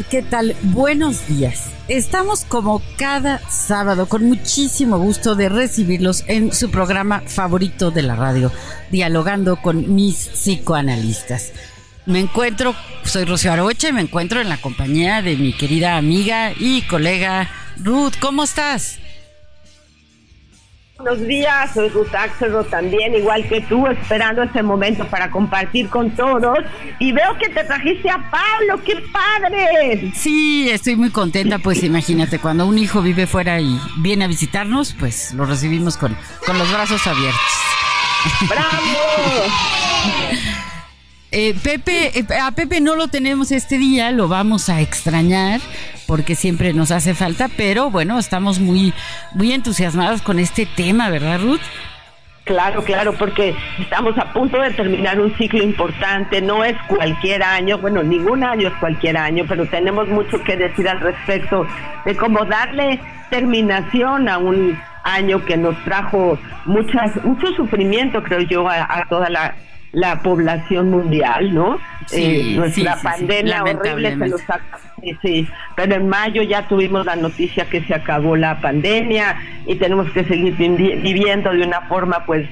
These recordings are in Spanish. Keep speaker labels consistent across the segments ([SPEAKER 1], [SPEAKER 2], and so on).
[SPEAKER 1] ¿Qué tal? Buenos días. Estamos como cada sábado con muchísimo gusto de recibirlos en su programa favorito de la radio, dialogando con mis psicoanalistas. Me encuentro, soy Rocío Aroche, y me encuentro en la compañía de mi querida amiga y colega Ruth. ¿Cómo estás?
[SPEAKER 2] Buenos días, soy Ruth Axelro también, igual que tú, esperando este momento para compartir con todos. Y veo que te trajiste a Pablo, qué padre.
[SPEAKER 1] Sí, estoy muy contenta, pues imagínate, cuando un hijo vive fuera y viene a visitarnos, pues lo recibimos con, con los brazos abiertos.
[SPEAKER 2] ¡Bravo!
[SPEAKER 1] Eh, Pepe, eh, a Pepe no lo tenemos este día, lo vamos a extrañar porque siempre nos hace falta, pero bueno, estamos muy, muy entusiasmados con este tema, ¿verdad, Ruth?
[SPEAKER 2] Claro, claro, porque estamos a punto de terminar un ciclo importante, no es cualquier año, bueno, ningún año es cualquier año, pero tenemos mucho que decir al respecto de cómo darle terminación a un año que nos trajo muchas, mucho sufrimiento, creo yo, a toda la la población mundial, ¿no?
[SPEAKER 1] Sí, eh,
[SPEAKER 2] nuestra pandemia horrible se los Sí, pero en mayo ya tuvimos la noticia que se acabó la pandemia y tenemos que seguir viviendo de una forma, pues,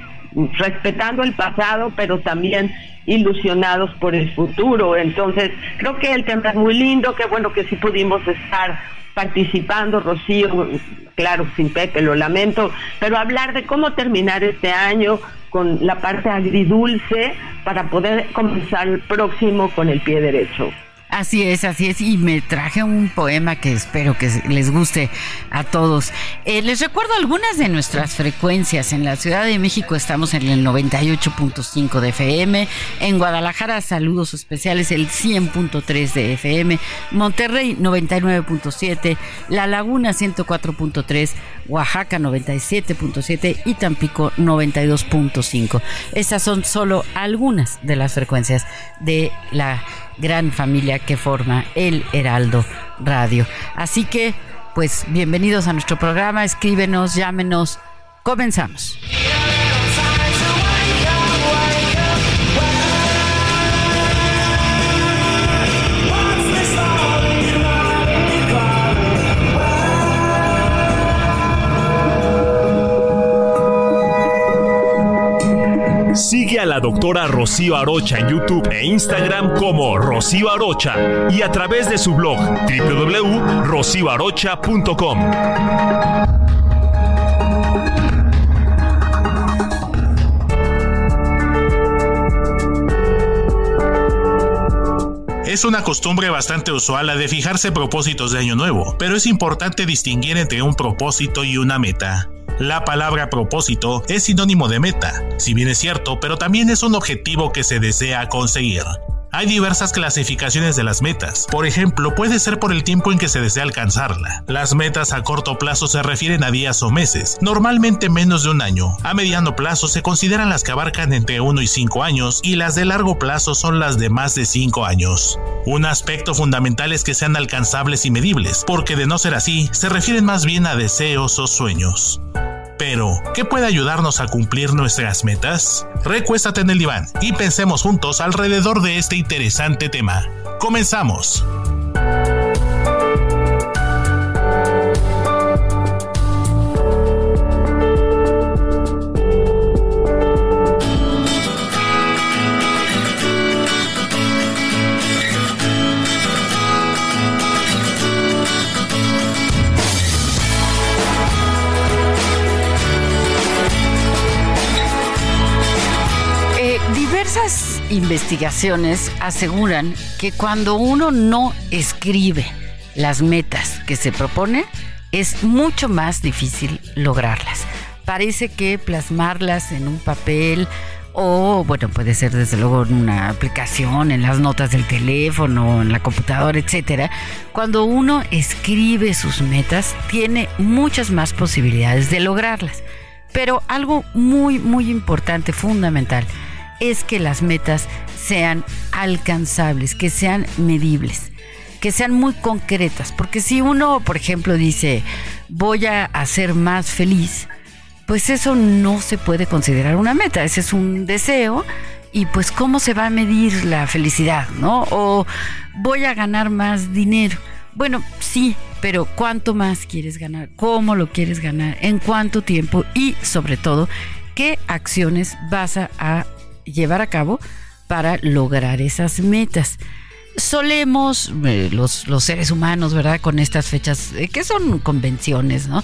[SPEAKER 2] respetando el pasado, pero también ilusionados por el futuro. Entonces, creo que el tema es muy lindo, qué bueno que sí pudimos estar participando, Rocío, claro, sin Pepe, lo lamento, pero hablar de cómo terminar este año, con la parte agridulce para poder comenzar el próximo con el pie derecho.
[SPEAKER 1] Así es, así es. Y me traje un poema que espero que les guste a todos. Eh, les recuerdo algunas de nuestras frecuencias. En la Ciudad de México estamos en el 98.5 de FM. En Guadalajara, saludos especiales, el 100.3 de FM. Monterrey, 99.7. La Laguna, 104.3. Oaxaca 97.7 y Tampico 92.5. Estas son solo algunas de las frecuencias de la gran familia que forma el Heraldo Radio. Así que, pues bienvenidos a nuestro programa, escríbenos, llámenos, comenzamos.
[SPEAKER 3] Sigue a la doctora Rocío Arocha en YouTube e Instagram como Rocío Arocha y a través de su blog www.rocioarocha.com.
[SPEAKER 4] Es una costumbre bastante usual la de fijarse propósitos de año nuevo, pero es importante distinguir entre un propósito y una meta. La palabra propósito es sinónimo de meta, si bien es cierto, pero también es un objetivo que se desea conseguir. Hay diversas clasificaciones de las metas. Por ejemplo, puede ser por el tiempo en que se desea alcanzarla. Las metas a corto plazo se refieren a días o meses, normalmente menos de un año. A mediano plazo se consideran las que abarcan entre 1 y 5 años y las de largo plazo son las de más de 5 años. Un aspecto fundamental es que sean alcanzables y medibles, porque de no ser así, se refieren más bien a deseos o sueños. Pero, ¿qué puede ayudarnos a cumplir nuestras metas? Recuéstate en el diván y pensemos juntos alrededor de este interesante tema. Comenzamos.
[SPEAKER 1] Investigaciones aseguran que cuando uno no escribe las metas que se propone, es mucho más difícil lograrlas. Parece que plasmarlas en un papel o, bueno, puede ser desde luego en una aplicación, en las notas del teléfono, en la computadora, etcétera. Cuando uno escribe sus metas, tiene muchas más posibilidades de lograrlas. Pero algo muy, muy importante, fundamental, es que las metas sean alcanzables, que sean medibles, que sean muy concretas. Porque si uno, por ejemplo, dice, voy a ser más feliz, pues eso no se puede considerar una meta, ese es un deseo. Y pues cómo se va a medir la felicidad, ¿no? O voy a ganar más dinero. Bueno, sí, pero ¿cuánto más quieres ganar? ¿Cómo lo quieres ganar? ¿En cuánto tiempo? Y sobre todo, ¿qué acciones vas a llevar a cabo para lograr esas metas. Solemos, eh, los, los, seres humanos, ¿verdad? Con estas fechas, eh, que son convenciones, ¿no?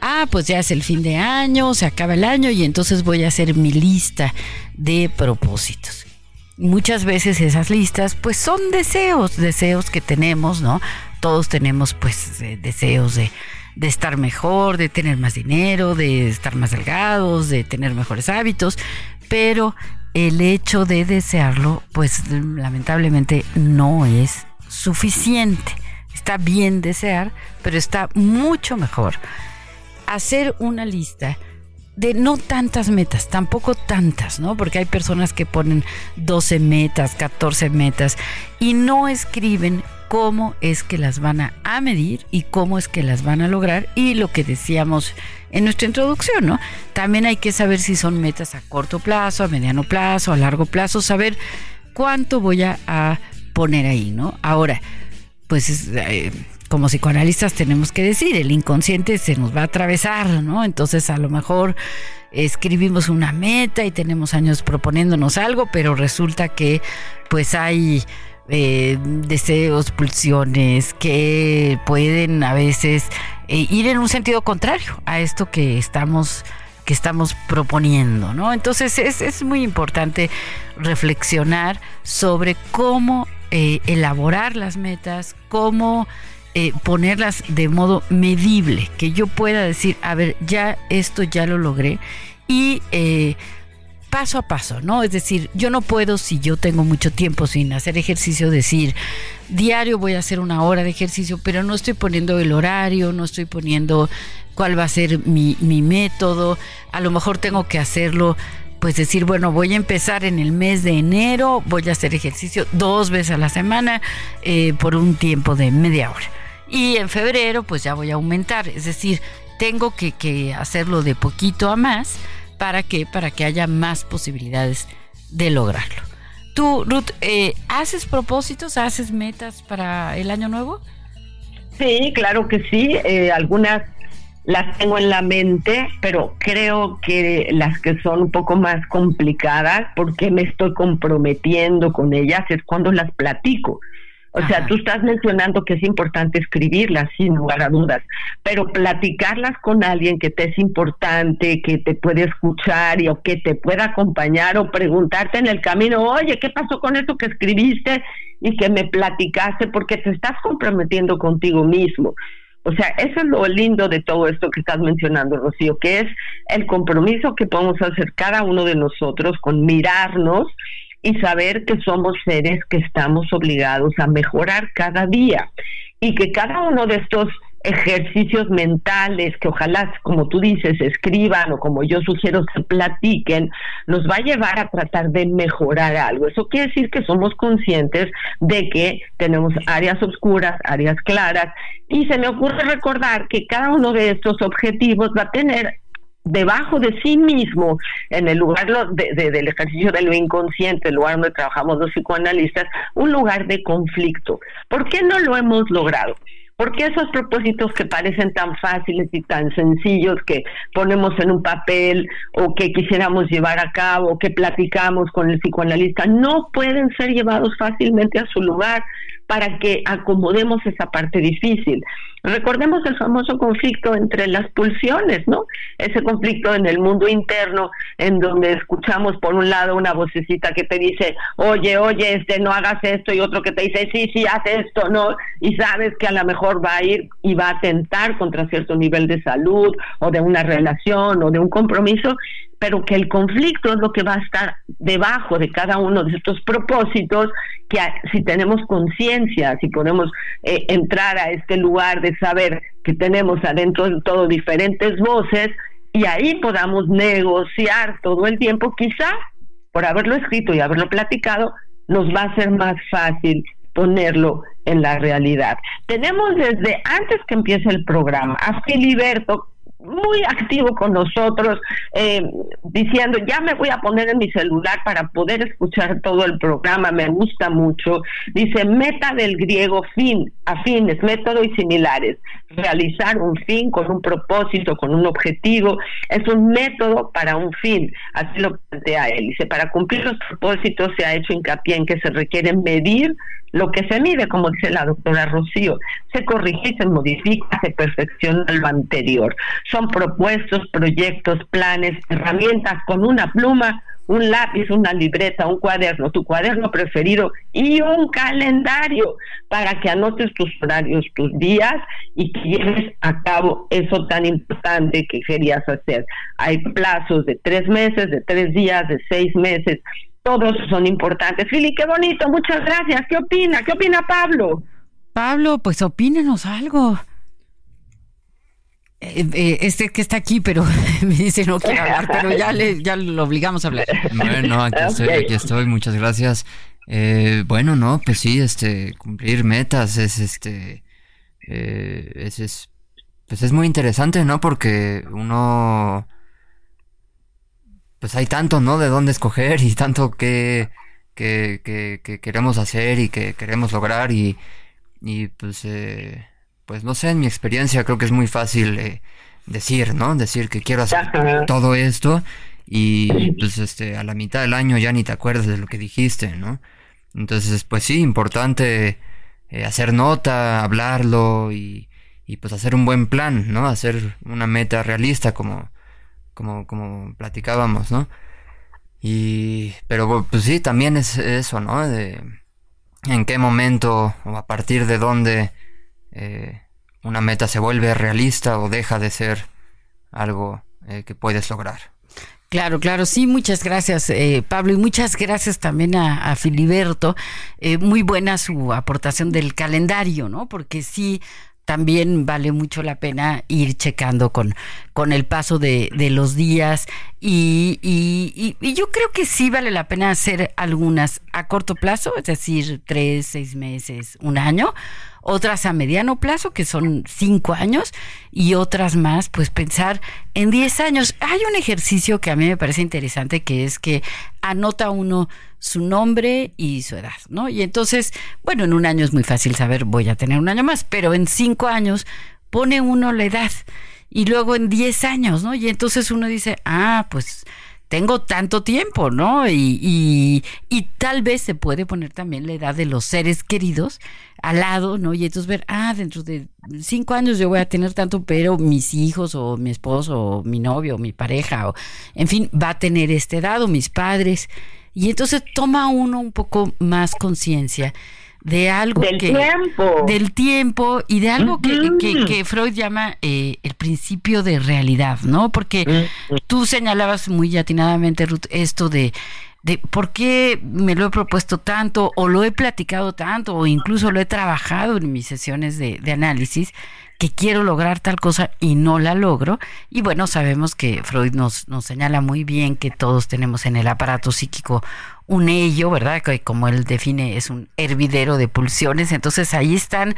[SPEAKER 1] Ah, pues ya es el fin de año, se acaba el año y entonces voy a hacer mi lista de propósitos. Muchas veces esas listas, pues son deseos, deseos que tenemos, ¿no? Todos tenemos, pues, eh, deseos de, de estar mejor, de tener más dinero, de estar más delgados, de tener mejores hábitos, pero el hecho de desearlo, pues lamentablemente no es suficiente. Está bien desear, pero está mucho mejor hacer una lista de no tantas metas, tampoco tantas, ¿no? Porque hay personas que ponen 12 metas, 14 metas y no escriben cómo es que las van a, medir y cómo es que las van a lograr y lo que decíamos en nuestra introducción, ¿no? También hay que saber si son metas a corto plazo, a mediano plazo, a largo plazo, saber cuánto voy a, poner ahí, ¿no? Ahora, pues eh, como psicoanalistas tenemos que decir, el inconsciente se nos va a atravesar, ¿no? Entonces a lo mejor escribimos una meta y tenemos años proponiéndonos algo, pero resulta que pues hay eh, deseos, pulsiones que pueden a veces eh, ir en un sentido contrario a esto que estamos que estamos proponiendo, ¿no? Entonces es, muy importante reflexionar sobre cómo eh, elaborar las metas, cómo ponerlas de modo medible, que yo pueda decir, a ver, ya esto ya lo logré y paso a paso, ¿no? Es decir, yo no puedo, si yo tengo mucho tiempo sin hacer ejercicio, decir, diario voy a hacer una hora de ejercicio, pero no estoy poniendo el horario, no estoy poniendo cuál va a ser mi, método, a lo mejor tengo que hacerlo pues decir, bueno, voy a empezar en el mes de enero, voy a hacer ejercicio dos veces a la semana eh, por un tiempo de media hora. Y en febrero, pues ya voy a aumentar. Es decir, tengo que, que hacerlo de poquito a más ¿Para qué? Para que haya más posibilidades de lograrlo. Tú, Ruth, eh, ¿haces propósitos, haces metas para el año nuevo?
[SPEAKER 2] Sí, claro que sí. Eh, algunas las tengo en la mente, pero creo que las que son un poco más complicadas, porque me estoy comprometiendo con ellas, es cuando las platico. O sea, tú estás mencionando que es importante escribirlas, sin lugar a dudas, pero platicarlas con alguien que te es importante, que te puede escuchar y o que te pueda acompañar o preguntarte en el camino, oye, ¿qué pasó con eso que escribiste y que me platicaste? Porque te estás comprometiendo contigo mismo. O sea, eso es lo lindo de todo esto que estás mencionando, Rocío, que es el compromiso que podemos hacer cada uno de nosotros con mirarnos y saber que somos seres que estamos obligados a mejorar cada día y que cada uno de estos ejercicios mentales que ojalá, como tú dices, escriban o como yo sugiero, se platiquen, nos va a llevar a tratar de mejorar algo. Eso quiere decir que somos conscientes de que tenemos áreas oscuras, áreas claras, y se me ocurre recordar que cada uno de estos objetivos va a tener debajo de sí mismo, en el lugar del ejercicio de lo inconsciente, el lugar donde trabajamos los psicoanalistas, un lugar de conflicto. ¿Por qué no lo hemos logrado? Porque esos propósitos que parecen tan fáciles y tan sencillos que ponemos en un papel o que quisiéramos llevar a cabo que platicamos con el psicoanalista no pueden ser llevados fácilmente a su lugar para que acomodemos esa parte difícil. Recordemos el famoso conflicto entre las pulsiones, ¿no? Ese conflicto en el mundo interno, en donde escuchamos por un lado una vocecita que te dice, oye, oye, este, no hagas esto, y otro que te dice, sí, sí, haz esto, ¿no? Y sabes que a lo mejor va a ir y va a atentar contra cierto nivel de salud o de una relación o de un compromiso, pero que el conflicto es lo que va a estar debajo de cada uno de estos propósitos, que si tenemos conciencia, si podemos eh, entrar a este lugar de saber que tenemos adentro de todo diferentes voces, y ahí podamos negociar todo el tiempo, quizá por haberlo escrito y haberlo platicado, nos va a ser más fácil ponerlo en la realidad. Tenemos desde antes que empiece el programa a Filiberto muy activo con nosotros, eh, diciendo, ya me voy a poner en mi celular para poder escuchar todo el programa, me gusta mucho. Dice, meta del griego fin, afines, método y similares. Realizar un fin con un propósito, con un objetivo, es un método para un fin. Así lo plantea él. Dice, para cumplir los propósitos se ha hecho hincapié en que se requiere medir lo que se mide, como dice la doctora Rocío, se corrige, se modifica, se perfecciona lo anterior. Son propuestos, proyectos, planes, herramientas con una pluma, un lápiz, una libreta, un cuaderno, tu cuaderno preferido y un calendario para que anotes tus horarios, tus días y que lleves a cabo eso tan importante que querías hacer. Hay plazos de tres meses, de tres días, de seis meses todos son importantes. Fili, qué bonito, muchas gracias. ¿Qué opina? ¿Qué opina Pablo?
[SPEAKER 1] Pablo, pues opínenos algo. Eh, eh, este que está aquí, pero me dice no quiere hablar, pero ya, le, ya lo obligamos a hablar.
[SPEAKER 5] Bueno, aquí estoy, aquí estoy, muchas gracias. Eh, bueno, no, pues sí, este, cumplir metas es este, es, es, pues es muy interesante, ¿no? Porque uno pues hay tanto, ¿no? De dónde escoger y tanto que, que, que, queremos hacer y que queremos lograr y, y pues, eh, pues no sé, en mi experiencia creo que es muy fácil eh, decir, ¿no? Decir que quiero hacer todo esto y pues este, a la mitad del año ya ni te acuerdas de lo que dijiste, ¿no? Entonces, pues sí, importante eh, hacer nota, hablarlo y, y pues hacer un buen plan, ¿no? Hacer una meta realista como como, como platicábamos, ¿no? Y, pero pues sí, también es eso, ¿no? De en qué momento o a partir de dónde eh, una meta se vuelve realista o deja de ser algo eh, que puedes lograr.
[SPEAKER 1] Claro, claro, sí, muchas gracias eh, Pablo y muchas gracias también a, Filiberto. muy buena su aportación del calendario, ¿no? Porque sí, también vale mucho la pena ir checando con, con el paso de, de los días y, y, yo creo que sí vale la pena hacer algunas a corto plazo, es decir, tres, seis meses, un año, otras a mediano plazo, que son cinco años, y otras más, pues pensar en diez años. Hay un ejercicio que a mí me parece interesante, que es que anota uno su nombre y su edad, ¿no? Y entonces, bueno, en un año es muy fácil saber, voy a tener un año más, pero en cinco años pone uno la edad y luego en diez años, ¿no? Y entonces uno dice, ah, pues tengo tanto tiempo, ¿no? Y, y, tal vez se puede poner también la edad de los seres queridos al lado, ¿no? Y entonces ver, ah, dentro de cinco años yo voy a tener tanto, pero mis hijos o mi esposo o mi novio o mi pareja o, en fin, va a tener esta edad o mis padres. Y entonces toma uno un poco más conciencia de algo
[SPEAKER 2] del
[SPEAKER 1] que
[SPEAKER 2] tiempo.
[SPEAKER 1] del tiempo y de algo que, que, Freud llama eh, el principio de realidad, ¿no? Porque tú señalabas muy atinadamente Ruth esto de de por qué me lo he propuesto tanto o lo he platicado tanto o incluso lo he trabajado en mis sesiones de, de análisis que quiero lograr tal cosa y no la logro. Y bueno, sabemos que Freud nos, nos señala muy bien que todos tenemos en el aparato psíquico un ello, ¿verdad? Que como él define es un hervidero de pulsiones. Entonces ahí están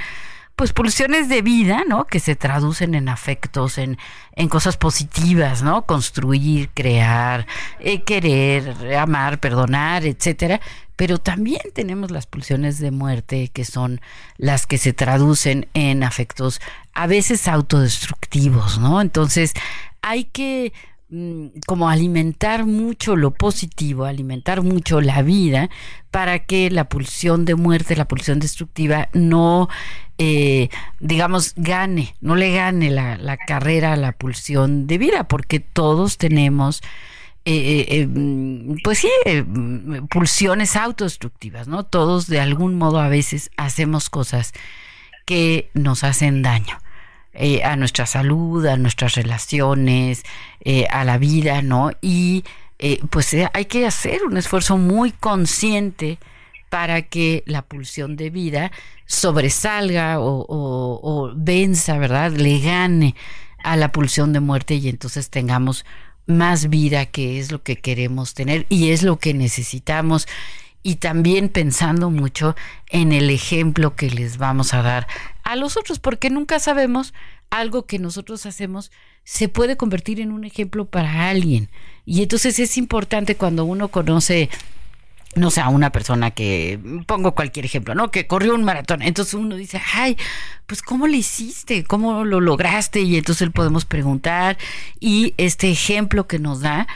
[SPEAKER 1] pues pulsiones de vida, ¿no? Que se traducen en afectos, en, en cosas positivas, ¿no? Construir, crear, eh, querer, amar, perdonar, etcétera. Pero también tenemos las pulsiones de muerte, que son las que se traducen en afectos a veces autodestructivos, ¿no? Entonces hay que como alimentar mucho lo positivo, alimentar mucho la vida para que la pulsión de muerte, la pulsión destructiva no eh, digamos, gane, no le gane la, carrera a la pulsión de vida, porque todos tenemos, eh, eh, pues sí, pulsiones autodestructivas, ¿no? Todos de algún modo a veces hacemos cosas que nos hacen daño. A nuestra salud, a nuestras relaciones, a la vida, ¿no? Y pues hay que hacer un esfuerzo muy consciente para que la pulsión de vida sobresalga o, o, venza, ¿verdad? Le gane a la pulsión de muerte y entonces tengamos más vida, que es lo que queremos tener y es lo que necesitamos. Y también pensando mucho en el ejemplo que les vamos a dar a los otros, porque nunca sabemos algo que nosotros hacemos se puede convertir en un ejemplo para alguien. Y entonces es importante cuando uno conoce no sé, a una persona que, pongo cualquier ejemplo, ¿no? Que corrió un maratón. Entonces uno dice, ay, pues ¿cómo le hiciste? ¿Cómo lo lograste? Y entonces le podemos preguntar. Y este ejemplo que nos da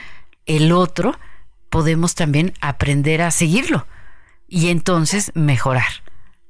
[SPEAKER 1] el otro, podemos también aprender a seguirlo. Y entonces mejorar,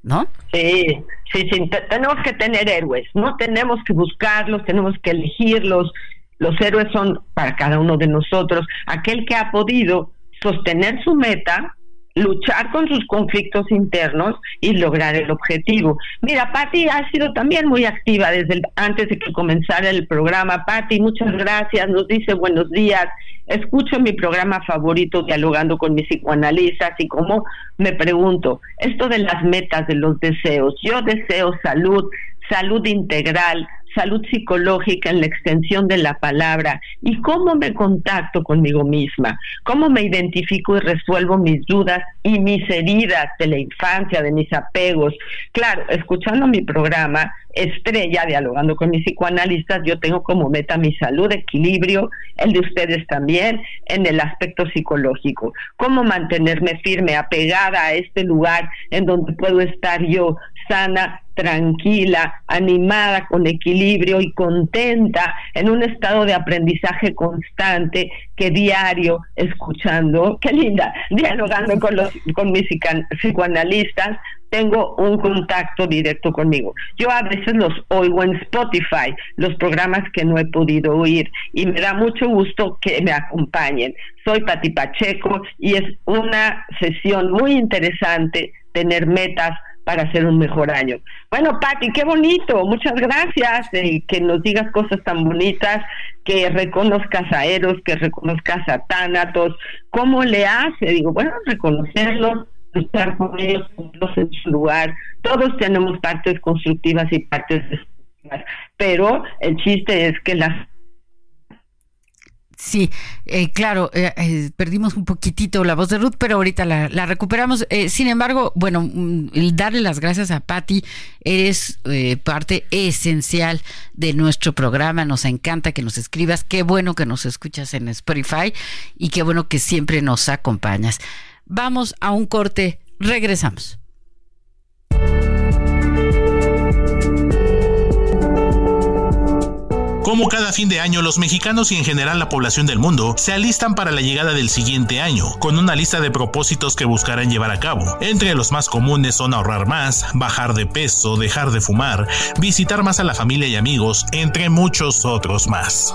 [SPEAKER 1] ¿no?
[SPEAKER 2] Sí, sí, sí. Tenemos que tener héroes, ¿no? Tenemos que buscarlos, tenemos que elegirlos. Los héroes son para cada uno de nosotros aquel que ha podido sostener su meta, luchar con sus conflictos internos y lograr el objetivo. Mira, Patti ha sido también muy activa desde antes de que comenzara el programa. Patti, muchas gracias, nos dice buenos días. Escucho mi programa favorito dialogando con mis psicoanalistas y como me pregunto, esto de las metas, de los deseos, yo deseo salud, salud integral, salud psicológica en la extensión de la palabra y cómo me contacto conmigo misma, cómo me identifico y resuelvo mis dudas y mis heridas de la infancia, de mis apegos. Claro, escuchando mi programa, estrella, dialogando con mis psicoanalistas, yo tengo como meta mi salud, equilibrio, el de ustedes también, en el aspecto psicológico. Cómo mantenerme firme, apegada a este lugar en donde puedo estar yo sana, tranquila, animada, con equilibrio y contenta, en un estado de aprendizaje constante, que diario, escuchando, qué linda, dialogando con, los, con mis psicoanalistas, tengo un contacto directo conmigo. Yo a veces los oigo en Spotify, los programas que no he podido oír, y me da mucho gusto que me acompañen. Soy Pati Pacheco y es una sesión muy interesante tener metas para hacer un mejor año. Bueno, Patti, qué bonito, muchas gracias eh, que nos digas cosas tan bonitas, que reconozcas a Eros, que reconozcas a Tánatos, ¿cómo le hace? Digo, bueno, reconocerlos, estar con ellos, en su lugar, todos tenemos partes constructivas y partes destructivas, pero el chiste es que las
[SPEAKER 1] Sí, eh, claro, eh, eh, perdimos un poquitito la voz de Ruth, pero ahorita la, recuperamos. sin embargo, bueno, mm, el darle las gracias a Patti es parte esencial de nuestro programa. Nos encanta que nos escribas. Qué bueno que nos escuchas en Spotify y qué bueno que siempre nos acompañas. Vamos a un corte, regresamos.
[SPEAKER 4] Como cada fin de año, los mexicanos y en general la población del mundo se alistan para la llegada del siguiente año, con una lista de propósitos que buscarán llevar a cabo. Entre los más comunes son ahorrar más, bajar de peso, dejar de fumar, visitar más a la familia y amigos, entre muchos otros más.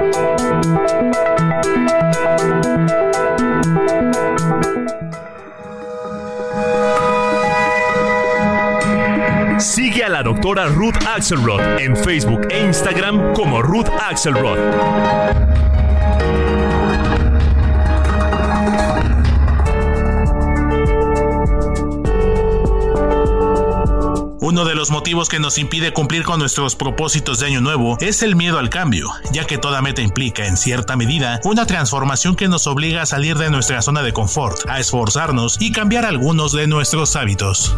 [SPEAKER 3] La doctora Ruth Axelrod en Facebook e Instagram como Ruth Axelrod.
[SPEAKER 4] Uno de los motivos que nos impide cumplir con nuestros propósitos de año nuevo es el miedo al cambio, ya que toda meta implica, en cierta medida, una transformación que nos obliga a salir de nuestra zona de confort, a esforzarnos y cambiar algunos de nuestros hábitos.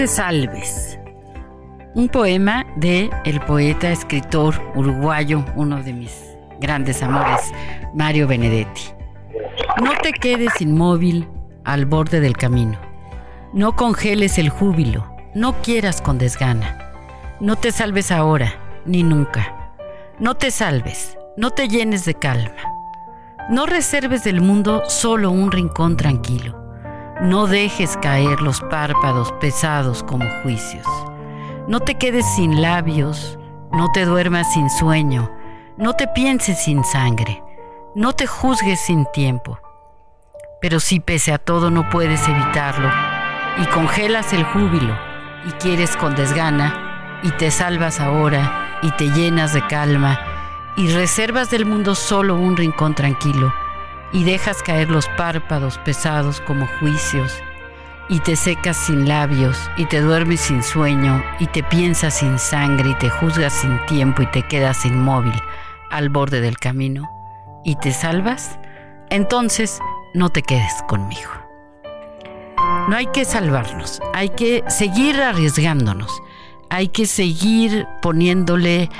[SPEAKER 1] Te salves. Un poema de el poeta, escritor uruguayo, uno de mis grandes amores, Mario Benedetti. No te quedes inmóvil al borde del camino. No congeles el júbilo. No quieras con desgana. No te salves ahora, ni nunca. No te salves. No te llenes de calma. No reserves del mundo solo un rincón tranquilo. No dejes caer los párpados pesados como juicios. No te quedes sin labios, no te duermas sin sueño, no te pienses sin sangre, no te juzgues sin tiempo. Pero si pese a todo no puedes evitarlo y congelas el júbilo y quieres con desgana y te salvas ahora y te llenas de calma y reservas del mundo solo un rincón tranquilo, y dejas caer los párpados pesados como juicios, y te secas sin labios, y te duermes sin sueño, y te piensas sin sangre, y te juzgas sin tiempo, y te quedas inmóvil al borde del camino, y te salvas, entonces no te quedes conmigo. No hay que salvarnos, hay que seguir arriesgándonos, hay que seguir poniéndole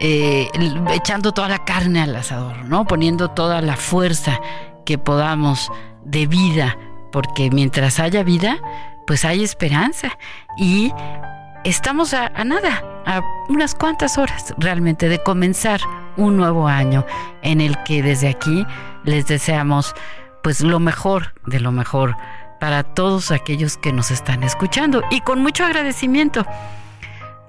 [SPEAKER 1] eh, echando toda la carne al asador, ¿no? Poniendo toda la fuerza que podamos de vida, porque mientras haya vida, pues hay esperanza. Y estamos a, a nada, a unas cuantas horas realmente de comenzar un nuevo año en el que desde aquí les deseamos pues lo mejor de lo mejor para todos aquellos que nos están escuchando y con mucho agradecimiento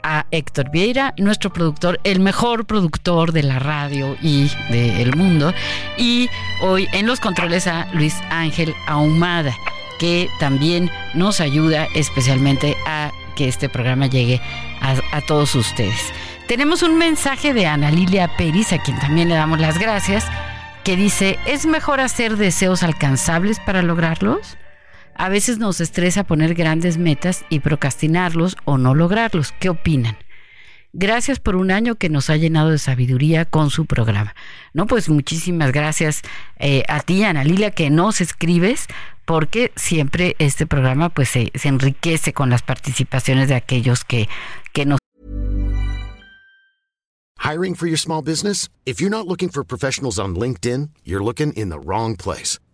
[SPEAKER 1] a Héctor Vieira, nuestro productor, el mejor productor de la radio y del mundo. Y hoy en los controles a Luis Ángel Ahumada, que también nos ayuda especialmente a que este programa llegue a, a todos ustedes. Tenemos un mensaje de Ana Lilia Peris, a quien también le damos las gracias, que dice, ¿es mejor hacer deseos alcanzables para lograrlos? A veces nos estresa poner grandes metas y procrastinarlos o no lograrlos. ¿Qué opinan? Gracias por un año que nos ha llenado de sabiduría con su programa. No, pues muchísimas gracias eh, a ti, Ana Lilia, que nos escribes, porque siempre este programa pues se, enriquece con las participaciones de aquellos que, que nos
[SPEAKER 6] Hiring for your small business? If you're not looking for professionals on LinkedIn, you're looking in the wrong place.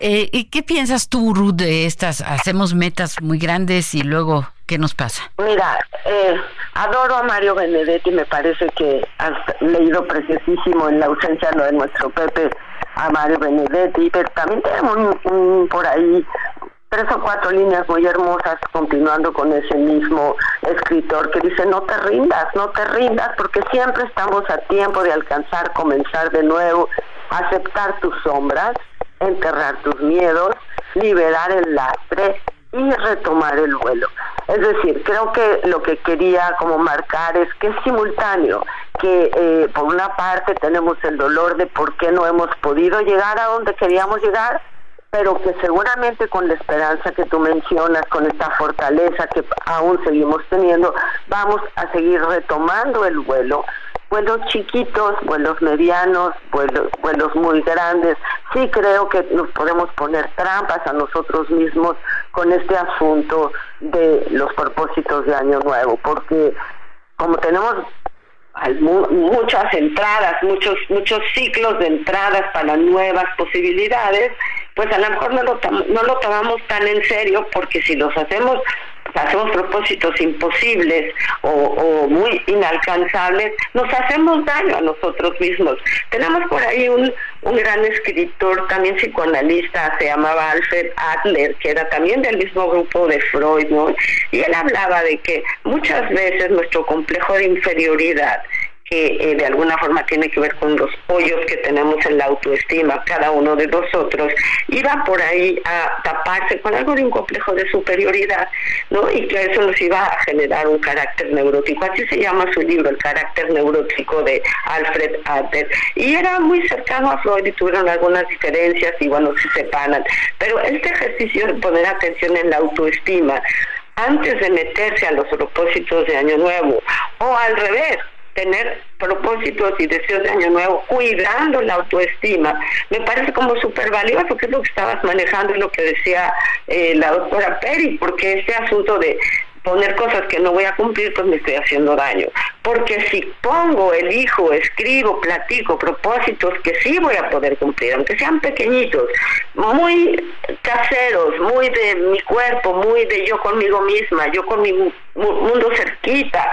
[SPEAKER 1] Eh, ¿Y qué piensas tú, Ruth, de estas? Hacemos metas muy grandes y luego, ¿qué nos pasa?
[SPEAKER 2] Mira, eh, adoro a Mario Benedetti, me parece que has leído preciosísimo en la ausencia de nuestro Pepe a Mario Benedetti, pero también tenemos por ahí tres o cuatro líneas muy hermosas continuando con ese mismo escritor que dice no te rindas, no te rindas porque siempre estamos a tiempo de alcanzar, comenzar de nuevo, aceptar tus sombras, enterrar tus miedos, liberar el lastre y retomar el vuelo. Es decir, creo que lo que quería como marcar es que es simultáneo, que eh, por una parte tenemos el dolor de por qué no hemos podido llegar a donde queríamos llegar, pero que seguramente con la esperanza que tú mencionas, con esta fortaleza que aún seguimos teniendo, vamos a seguir retomando el vuelo. Vuelos chiquitos, vuelos medianos, vuelos, vuelos muy grandes. Sí creo que nos podemos poner trampas a nosotros mismos con este asunto de los propósitos de Año Nuevo, porque como tenemos muchas entradas, muchos muchos ciclos de entradas para nuevas posibilidades, pues a lo mejor no lo, no lo tomamos tan en serio porque si los hacemos hacemos propósitos imposibles o, muy inalcanzables, nos hacemos daño a nosotros mismos. Tenemos por ahí un, un gran escritor, también psicoanalista, se llamaba Alfred Adler, que era también del mismo grupo de Freud, ¿no? Y él hablaba de que muchas veces nuestro complejo de inferioridad que eh, de alguna forma tiene que ver con los hoyos que tenemos en la autoestima, cada uno de nosotros, iba por ahí a taparse con algo de un complejo de superioridad, ¿no? Y que eso nos iba a generar un carácter neurótico. Así se llama su libro, El carácter neurótico de Alfred Adler. Y era muy cercano a Freud y tuvieron algunas diferencias y bueno, se separan. Pero este ejercicio de poner atención en la autoestima, antes de meterse a los propósitos de Año Nuevo, o al revés, tener propósitos y deseos de año nuevo, cuidando la autoestima, me parece como súper valioso, que es lo que estabas manejando y lo que decía eh, la doctora Peri, porque este asunto de poner cosas que no voy a cumplir, pues me estoy haciendo daño. Porque si pongo, elijo, escribo, platico propósitos que sí voy a poder cumplir, aunque sean pequeñitos, muy caseros, muy de mi cuerpo, muy de yo conmigo misma, yo con mi mundo cerquita,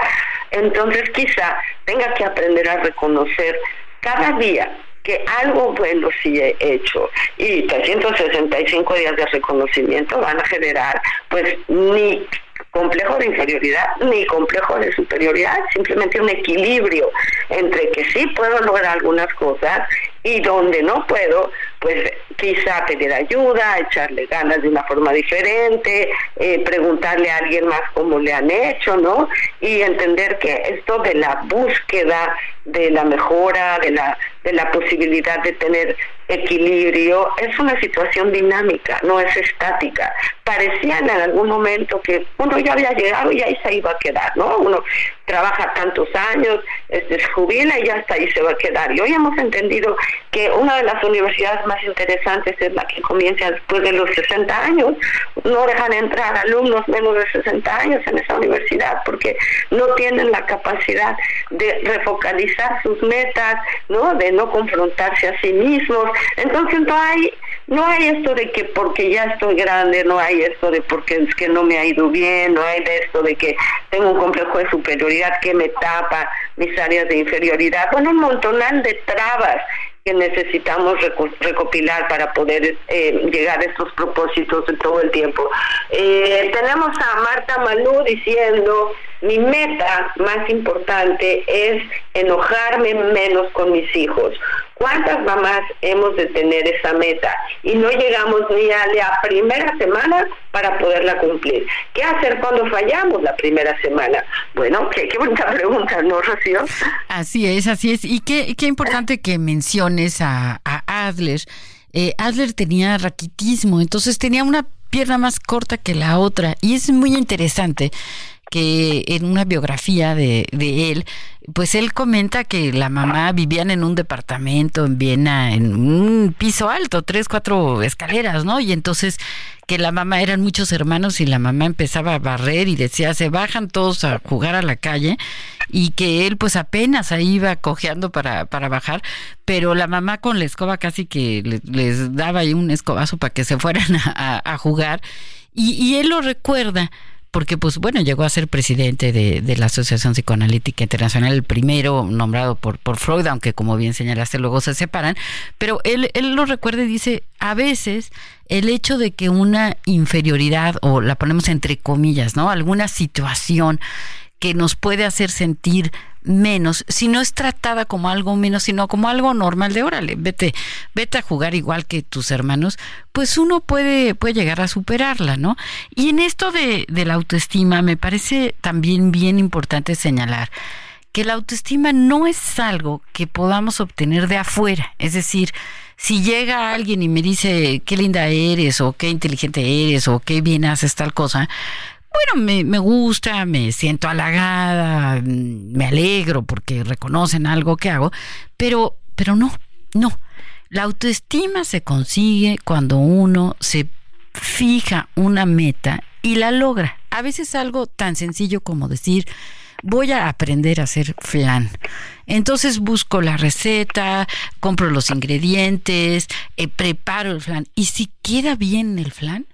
[SPEAKER 2] entonces quizá tenga que aprender a reconocer cada día que algo bueno sí he hecho y 365 días de reconocimiento van a generar pues ni complejo de inferioridad ni complejo de superioridad, simplemente un equilibrio entre que sí puedo lograr algunas cosas y donde no puedo, pues quizá pedir ayuda, echarle ganas de una forma diferente, eh, preguntarle a alguien más cómo le han hecho, ¿no? Y entender que esto de la búsqueda de la mejora, de la, de la posibilidad de tener equilibrio, es una situación dinámica, no es estática. Parecía en algún momento que uno ya había llegado y ahí se iba a quedar, ¿no? Uno trabaja tantos años, se jubila y ya hasta ahí se va a quedar. Y hoy hemos entendido que una de las universidades más interesantes es la que comienza después de los 60 años. No dejan entrar alumnos menos de 60 años en esa universidad porque no tienen la capacidad de refocalizar sus metas, ¿no? De no confrontarse a sí mismos. Entonces no hay no hay esto de que porque ya estoy grande, no hay esto de porque es que no me ha ido bien, no hay de esto de que tengo un complejo de superioridad que me tapa mis áreas de inferioridad. Bueno, un montonal de trabas que necesitamos recopilar para poder eh, llegar a estos propósitos de todo el tiempo. Eh, tenemos a Marta Malú diciendo, mi meta más importante es enojarme menos con mis hijos. ¿Cuántas mamás hemos de tener esa meta y no llegamos ni a la primera semana para poderla cumplir? ¿Qué hacer cuando fallamos la primera semana? Bueno, qué, qué bonita pregunta, ¿no, Rocío?
[SPEAKER 1] Así es, así es. Y qué, qué importante que menciones a, Adler. Eh, Adler tenía raquitismo, entonces tenía una pierna más corta que la otra. Y es muy interesante que en una biografía de, de él, pues él comenta que la mamá vivían en un departamento en Viena, en un piso alto, tres, cuatro escaleras, ¿no? Y entonces que la mamá eran muchos hermanos y la mamá empezaba a barrer y decía, se bajan todos a jugar a la calle y que él pues apenas ahí iba cojeando para, para bajar, pero la mamá con la escoba casi que les, daba ahí un escobazo para que se fueran a, jugar y, y él lo recuerda porque pues bueno, llegó a ser presidente de, de, la Asociación Psicoanalítica Internacional, el primero nombrado por, Freud, aunque como bien señalaste, luego se separan, pero él, él lo recuerda y dice, a veces el hecho de que una inferioridad, o la ponemos entre comillas, ¿no? Alguna situación que nos puede hacer sentir menos, si no es tratada como algo menos, sino como algo normal de órale, vete, vete a jugar igual que tus hermanos, pues uno puede, puede llegar a superarla, ¿no? Y en esto de, de la autoestima me parece también bien importante señalar que la autoestima no es algo que podamos obtener de afuera, es decir, si llega alguien y me dice qué linda eres o qué inteligente eres o qué bien haces tal cosa, bueno, me, me, gusta, me siento halagada, me alegro porque reconocen algo que hago, pero, pero no, no. La autoestima se consigue cuando uno se fija una meta y la logra. A veces algo tan sencillo como decir, voy a aprender a hacer flan. Entonces busco la receta, compro los ingredientes, eh, preparo el flan. Y si queda bien el flan,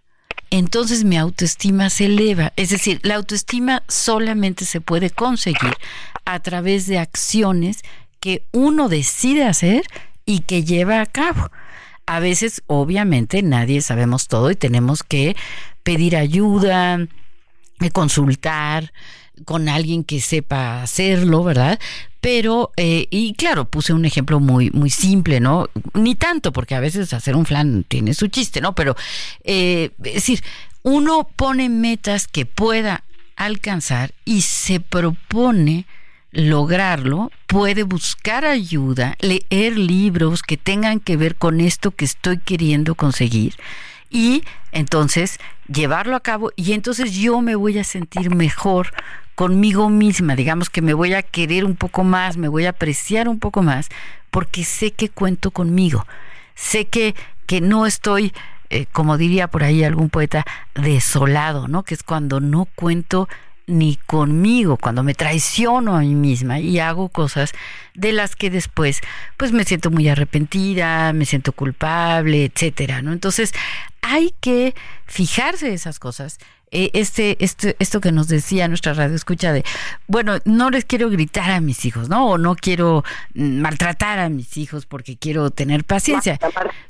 [SPEAKER 1] entonces mi autoestima se eleva. Es decir, la autoestima solamente se puede conseguir a través de acciones que uno decide hacer y que lleva a cabo. A veces, obviamente, nadie sabemos todo y tenemos que pedir ayuda, eh, consultar con alguien que sepa hacerlo, ¿verdad? pero eh, y claro puse un ejemplo muy muy simple no ni tanto porque a veces hacer un flan tiene su chiste no pero eh, es decir uno pone metas que pueda alcanzar y se propone lograrlo, puede buscar ayuda, leer libros que tengan que ver con esto que estoy queriendo conseguir y entonces llevarlo a cabo y entonces yo me voy a sentir mejor conmigo misma, digamos que me voy a querer un poco más, me voy a apreciar un poco más, porque sé que cuento conmigo, sé que, que no estoy, eh, como diría por ahí algún poeta, desolado, ¿no? Que es cuando no cuento ni conmigo, cuando me traiciono a mí misma y hago cosas de las que después pues me siento muy arrepentida, me siento culpable, etcétera, ¿no? Entonces, hay que fijarse esas cosas eh, este, este, esto que nos decía nuestra radio escucha de, bueno, no les quiero gritar a mis hijos, ¿no? O no quiero mm, maltratar a mis hijos porque quiero tener paciencia.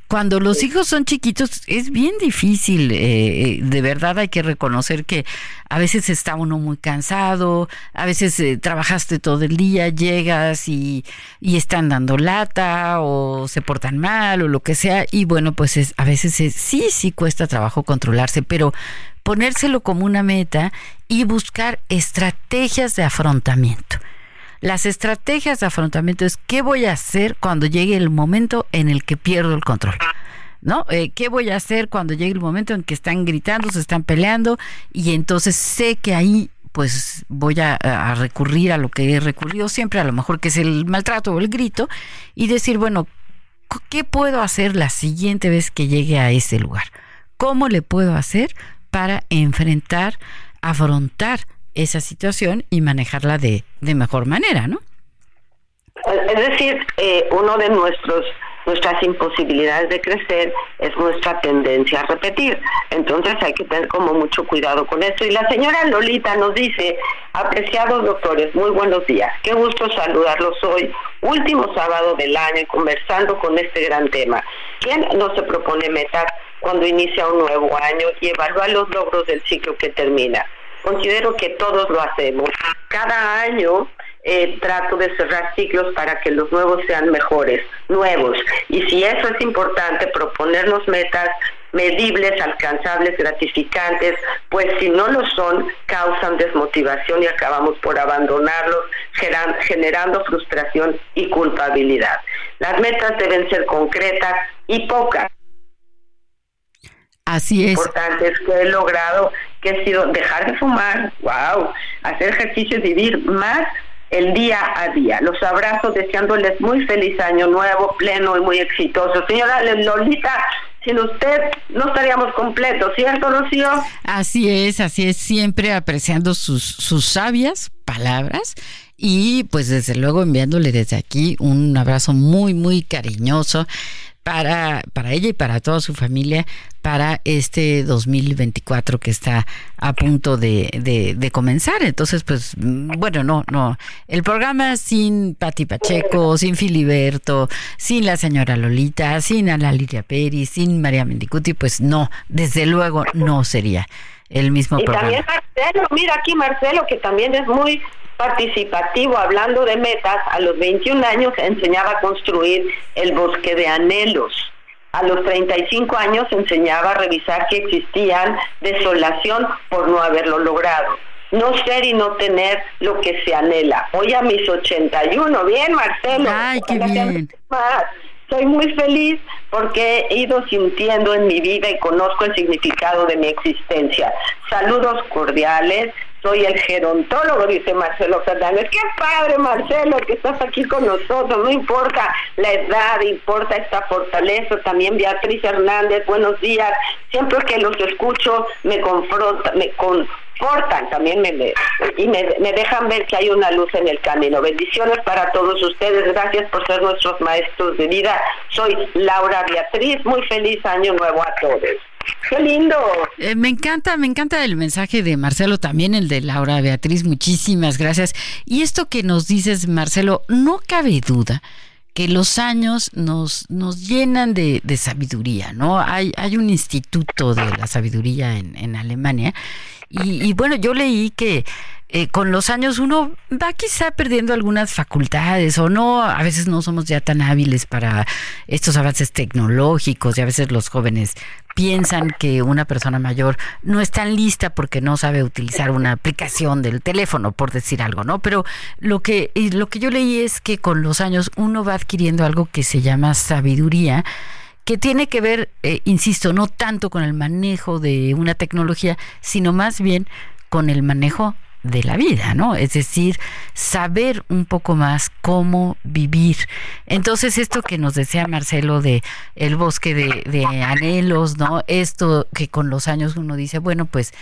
[SPEAKER 1] Cuando los hijos son chiquitos es bien difícil, eh, eh, de verdad hay que reconocer que a veces está uno muy cansado, a veces trabajaste todo el día, llegas y, y, están dando lata o se portan mal o lo que sea y bueno, pues es, a veces sí, sí cuesta trabajo controlarse, pero ponérselo como una meta y buscar estrategias de afrontamiento. Las estrategias de afrontamiento es qué voy a hacer cuando llegue el momento en el que pierdo el control. ¿No? Eh, ¿Qué voy a hacer cuando llegue el momento en que están gritando, se están peleando y entonces sé que ahí pues voy a, recurrir a lo que he recurrido siempre, a lo mejor que es el maltrato o el grito, y decir, bueno, ¿qué puedo hacer la siguiente vez que llegue a ese lugar? ¿Cómo le puedo hacer para enfrentar, afrontar esa situación y manejarla de, de mejor manera, ¿no?
[SPEAKER 2] Es decir, eh, uno de nuestros nuestras imposibilidades de crecer es nuestra tendencia a repetir. Entonces hay que tener como mucho cuidado con esto. Y la señora Lolita nos dice, apreciados doctores, muy buenos días. Qué gusto saludarlos hoy, último sábado del año, conversando con este gran tema. ¿Quién no se propone metas cuando inicia un nuevo año y evalúa los logros del ciclo que termina. Considero que todos lo hacemos. Cada año eh, trato de cerrar ciclos para que los nuevos sean mejores, nuevos. Y si eso es importante, proponernos metas medibles, alcanzables, gratificantes, pues si no lo son, causan desmotivación y acabamos por abandonarlos, generando frustración y culpabilidad. Las metas deben ser concretas y pocas
[SPEAKER 1] Así es.
[SPEAKER 2] importantes que he logrado, que he sido dejar de fumar, wow, hacer ejercicio vivir más el día a día. Los abrazo deseándoles muy feliz año nuevo, pleno y muy exitoso. Señora Lolita, sin usted no estaríamos completos, ¿cierto, Rocío?
[SPEAKER 1] Así es, así es, siempre apreciando sus, sus sabias palabras y pues desde luego enviándole desde aquí un abrazo muy, muy cariñoso para, para ella y para toda su familia para este 2024 que está a punto de, de, comenzar. Entonces, pues, bueno, no, no. El programa sin Pati Pacheco, sin Filiberto, sin la señora Lolita, sin Ana Lidia Peri, sin María Mendicuti, pues no, desde luego no sería el mismo
[SPEAKER 2] y
[SPEAKER 1] programa.
[SPEAKER 2] También Marcelo, mira aquí Marcelo, que también es muy participativo, hablando de metas, a los 21 años enseñaba a construir el bosque de anhelos. A los 35 años enseñaba a revisar que existían desolación por no haberlo logrado. No ser y no tener lo que se anhela. Hoy a mis 81, bien Marcelo.
[SPEAKER 1] Ay, qué bien.
[SPEAKER 2] Soy muy feliz porque he ido sintiendo en mi vida y conozco el significado de mi existencia. Saludos cordiales, soy el gerontólogo, dice Marcelo Fernández. Qué padre, Marcelo, que estás aquí con nosotros. No importa la edad, importa esta fortaleza. También Beatriz Hernández, buenos días. Siempre que los escucho me confronta, me confortan también me, y me, me dejan ver que hay una luz en el camino. Bendiciones para todos ustedes. Gracias por ser nuestros maestros de vida. Soy Laura Beatriz. Muy feliz año nuevo a todos. ¡Qué lindo!
[SPEAKER 1] Eh, me encanta, me encanta el mensaje de Marcelo, también el de Laura Beatriz, muchísimas gracias. Y esto que nos dices, Marcelo, no cabe duda que los años nos, nos llenan de, sabiduría, ¿no? Hay, hay un instituto de la sabiduría en, en Alemania y bueno, yo leí que eh, con los años uno va quizá perdiendo algunas facultades o no, a veces no somos ya tan hábiles para estos avances tecnológicos y a veces los jóvenes piensan que una persona mayor no es tan lista porque no sabe utilizar una aplicación del teléfono, por decir algo, ¿no? Pero lo que, lo que yo leí es que con los años uno va adquiriendo algo que se llama sabiduría que tiene que ver, eh, insisto, no tanto con el manejo de una tecnología, sino más bien con el manejo de la vida, ¿no? Es decir, saber un poco más cómo vivir. Entonces, esto que nos decía Marcelo de el bosque de, de anhelos, ¿no? Esto que con los años uno dice, bueno, pues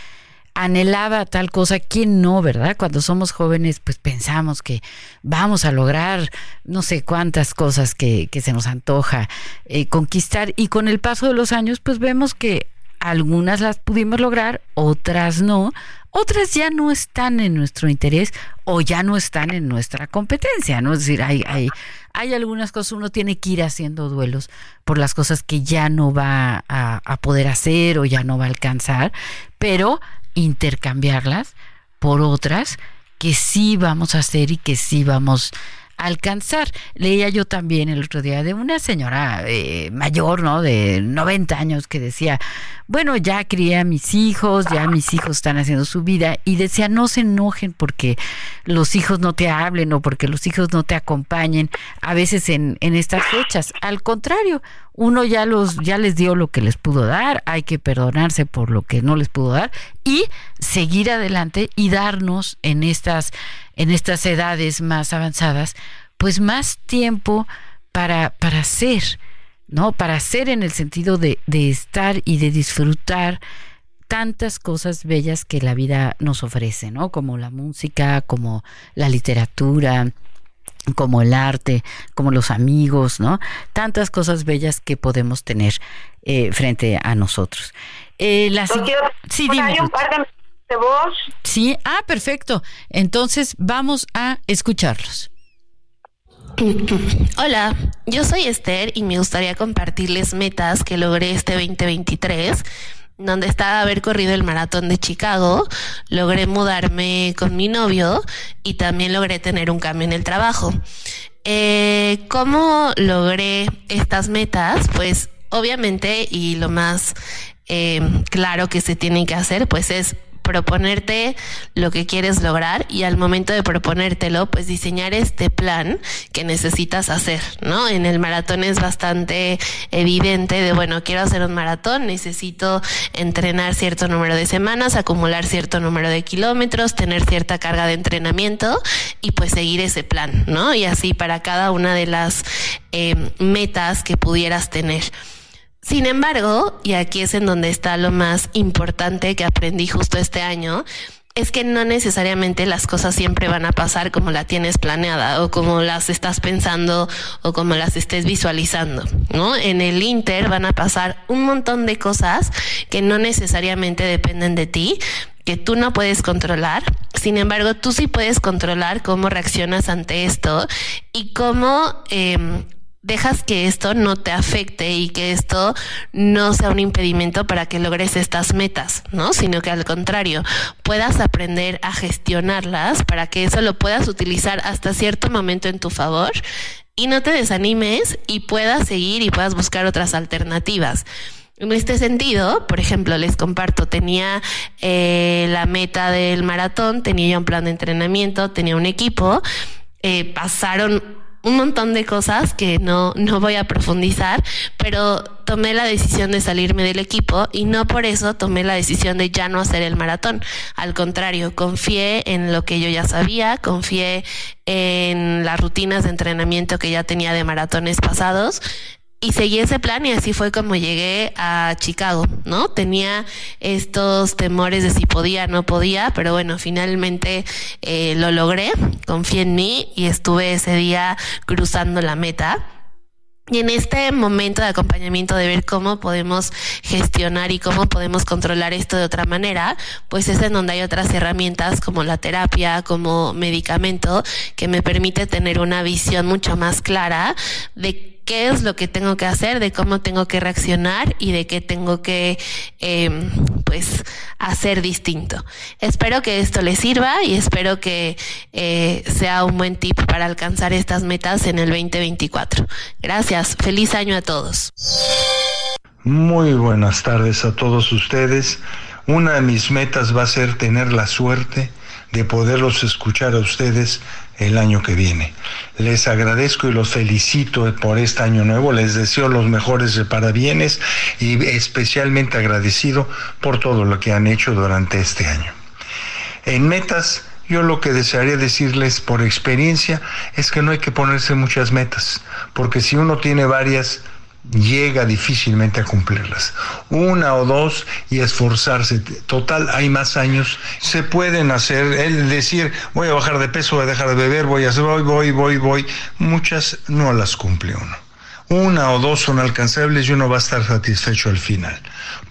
[SPEAKER 1] anhelaba tal cosa, ¿quién no, verdad? Cuando somos jóvenes, pues pensamos que vamos a lograr no sé cuántas cosas que, que se nos antoja eh, conquistar y con el paso de los años, pues vemos que algunas las pudimos lograr, otras no, otras ya no están en nuestro interés o ya no están en nuestra competencia, ¿no? Es decir, hay, hay, hay algunas cosas, uno tiene que ir haciendo duelos por las cosas que ya no va a, a poder hacer o ya no va a alcanzar, pero intercambiarlas por otras que sí vamos a hacer y que sí vamos alcanzar. Leía yo también el otro día de una señora eh, mayor, ¿no? De 90 años que decía, bueno, ya crié a mis hijos, ya mis hijos están haciendo su vida y decía, no se enojen porque los hijos no te hablen o porque los hijos no te acompañen a veces en, en estas fechas. Al contrario, uno ya los ya les dio lo que les pudo dar, hay que perdonarse por lo que no les pudo dar y seguir adelante y darnos en estas en estas edades más avanzadas, pues más tiempo para, para ser, ¿no? Para ser en el sentido de, de estar y de disfrutar tantas cosas bellas que la vida nos ofrece, ¿no? Como la música, como la literatura, como el arte, como los amigos, ¿no? Tantas cosas bellas que podemos tener eh, frente a nosotros.
[SPEAKER 2] Eh, sí, dime de voz.
[SPEAKER 1] Sí, ah, perfecto. Entonces vamos a escucharlos.
[SPEAKER 7] Hola, yo soy Esther y me gustaría compartirles metas que logré este 2023 donde estaba haber corrido el maratón de Chicago, logré mudarme con mi novio y también logré tener un cambio en el trabajo. Eh, ¿Cómo logré estas metas? Pues obviamente y lo más eh, claro que se tiene que hacer pues es proponerte lo que quieres lograr y al momento de proponértelo, pues diseñar este plan que necesitas hacer, ¿no? En el maratón es bastante evidente de, bueno, quiero hacer un maratón, necesito entrenar cierto número de semanas, acumular cierto número de kilómetros, tener cierta carga de entrenamiento y pues seguir ese plan, ¿no? Y así para cada una de las eh, metas que pudieras tener. Sin embargo, y aquí es en donde está lo más importante que aprendí justo este año, es que no necesariamente las cosas siempre van a pasar como la tienes planeada o como las estás pensando o como las estés visualizando, ¿no? En el Inter van a pasar un montón de cosas que no necesariamente dependen de ti, que tú no puedes controlar. Sin embargo, tú sí puedes controlar cómo reaccionas ante esto y cómo eh, dejas que esto no te afecte y que esto no sea un impedimento para que logres estas metas, ¿no? Sino que al contrario, puedas aprender a gestionarlas para que eso lo puedas utilizar hasta cierto momento en tu favor y no te desanimes y puedas seguir y puedas buscar otras alternativas. En este sentido, por ejemplo, les comparto, tenía eh, la meta del maratón, tenía ya un plan de entrenamiento, tenía un equipo, eh, pasaron un montón de cosas que no, no voy a profundizar, pero tomé la decisión de salirme del equipo y no por eso tomé la decisión de ya no hacer el maratón. Al contrario, confié en lo que yo ya sabía, confié en las rutinas de entrenamiento que ya tenía de maratones pasados y seguí ese plan y así fue como llegué a Chicago, ¿no? Tenía estos temores de si podía, no podía, pero bueno, finalmente eh, lo logré, confié en mí y estuve ese día cruzando la meta. Y en este momento de acompañamiento de ver cómo podemos gestionar y cómo podemos controlar esto de otra manera, pues es en donde hay otras herramientas como la terapia, como medicamento, que me permite tener una visión mucho más clara de qué es lo que tengo que hacer, de cómo tengo que reaccionar y de qué tengo que em, pues hacer distinto. Espero que esto les sirva y espero que eh, sea un buen tip para alcanzar estas metas en el 2024. Gracias, feliz año a todos.
[SPEAKER 8] Muy buenas tardes a todos ustedes. Una de mis metas va a ser tener la suerte de poderlos escuchar a ustedes el año que viene. Les agradezco y los felicito por este año nuevo, les deseo los mejores parabienes y especialmente agradecido por todo lo que han hecho durante este año. En metas, yo lo que desearía decirles por experiencia es que no hay que ponerse muchas metas, porque si uno tiene varias, llega difícilmente a cumplirlas. Una o dos y esforzarse. Total, hay más años. Se pueden hacer, el decir, voy a bajar de peso, voy a dejar de beber, voy a hacer, voy, voy, voy, voy. Muchas no las cumple uno. Una o dos son alcanzables y uno va a estar satisfecho al final.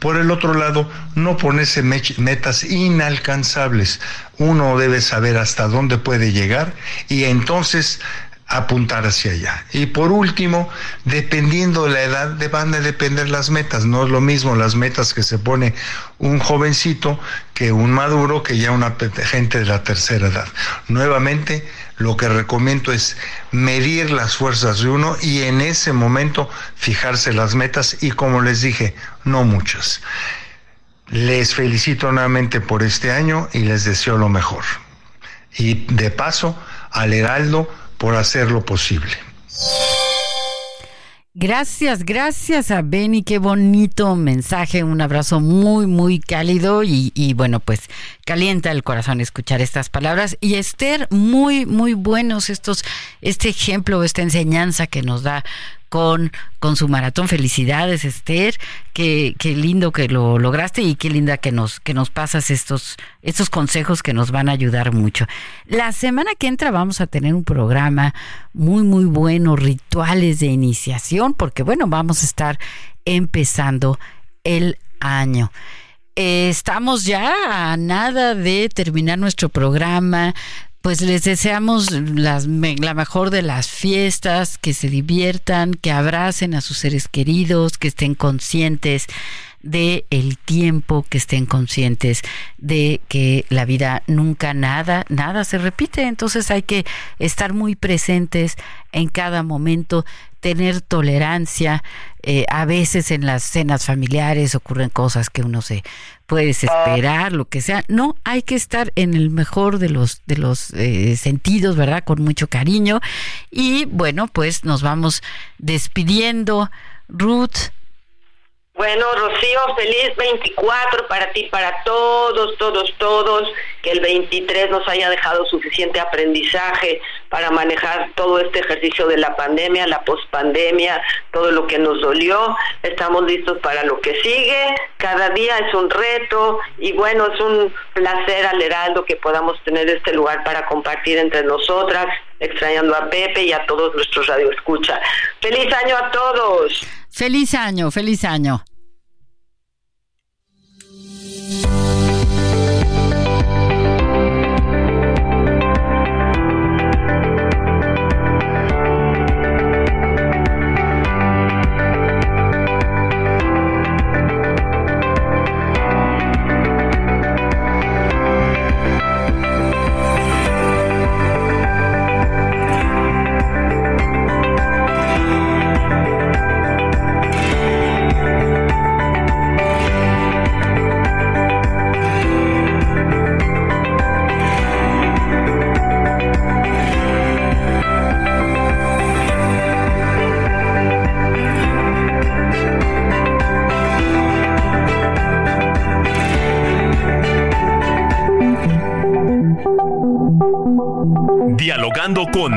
[SPEAKER 8] Por el otro lado, no ponerse metas inalcanzables. Uno debe saber hasta dónde puede llegar y entonces apuntar hacia allá. Y por último, dependiendo de la edad, van a depender las metas. No es lo mismo las metas que se pone un jovencito que un maduro que ya una gente de la tercera edad. Nuevamente, lo que recomiendo es medir las fuerzas de uno y en ese momento fijarse las metas y como les dije, no muchas. Les felicito nuevamente por este año y les deseo lo mejor. Y de paso, al Heraldo, por hacerlo posible.
[SPEAKER 1] Gracias, gracias a Benny, qué bonito mensaje, un abrazo muy, muy cálido y, y, bueno, pues calienta el corazón escuchar estas palabras. Y Esther, muy, muy buenos estos, este ejemplo, esta enseñanza que nos da con, con su maratón. Felicidades, Esther. Qué, qué lindo que lo lograste y qué linda que nos, que nos pasas estos, estos consejos que nos van a ayudar mucho. La semana que entra vamos a tener un programa muy, muy bueno, rituales de iniciación, porque bueno, vamos a estar empezando el año estamos ya a nada de terminar nuestro programa pues les deseamos la mejor de las fiestas, que se diviertan, que abracen a sus seres queridos, que estén conscientes de el tiempo, que estén conscientes de que la vida nunca nada, nada se repite, entonces hay que estar muy presentes en cada momento, tener tolerancia. Eh, a veces en las cenas familiares ocurren cosas que uno se puede desesperar, lo que sea. No, hay que estar en el mejor de los de los eh, sentidos, ¿verdad? Con mucho cariño. Y bueno, pues nos vamos despidiendo. Ruth,
[SPEAKER 2] bueno, Rocío, feliz 24 para ti, para todos, todos, todos. Que el 23 nos haya dejado suficiente aprendizaje para manejar todo este ejercicio de la pandemia, la pospandemia, todo lo que nos dolió. Estamos listos para lo que sigue. Cada día es un reto y bueno, es un placer al Heraldo que podamos tener este lugar para compartir entre nosotras, extrañando a Pepe y a todos nuestros radioescuchas. ¡Feliz año a todos!
[SPEAKER 1] Feliz año, feliz año.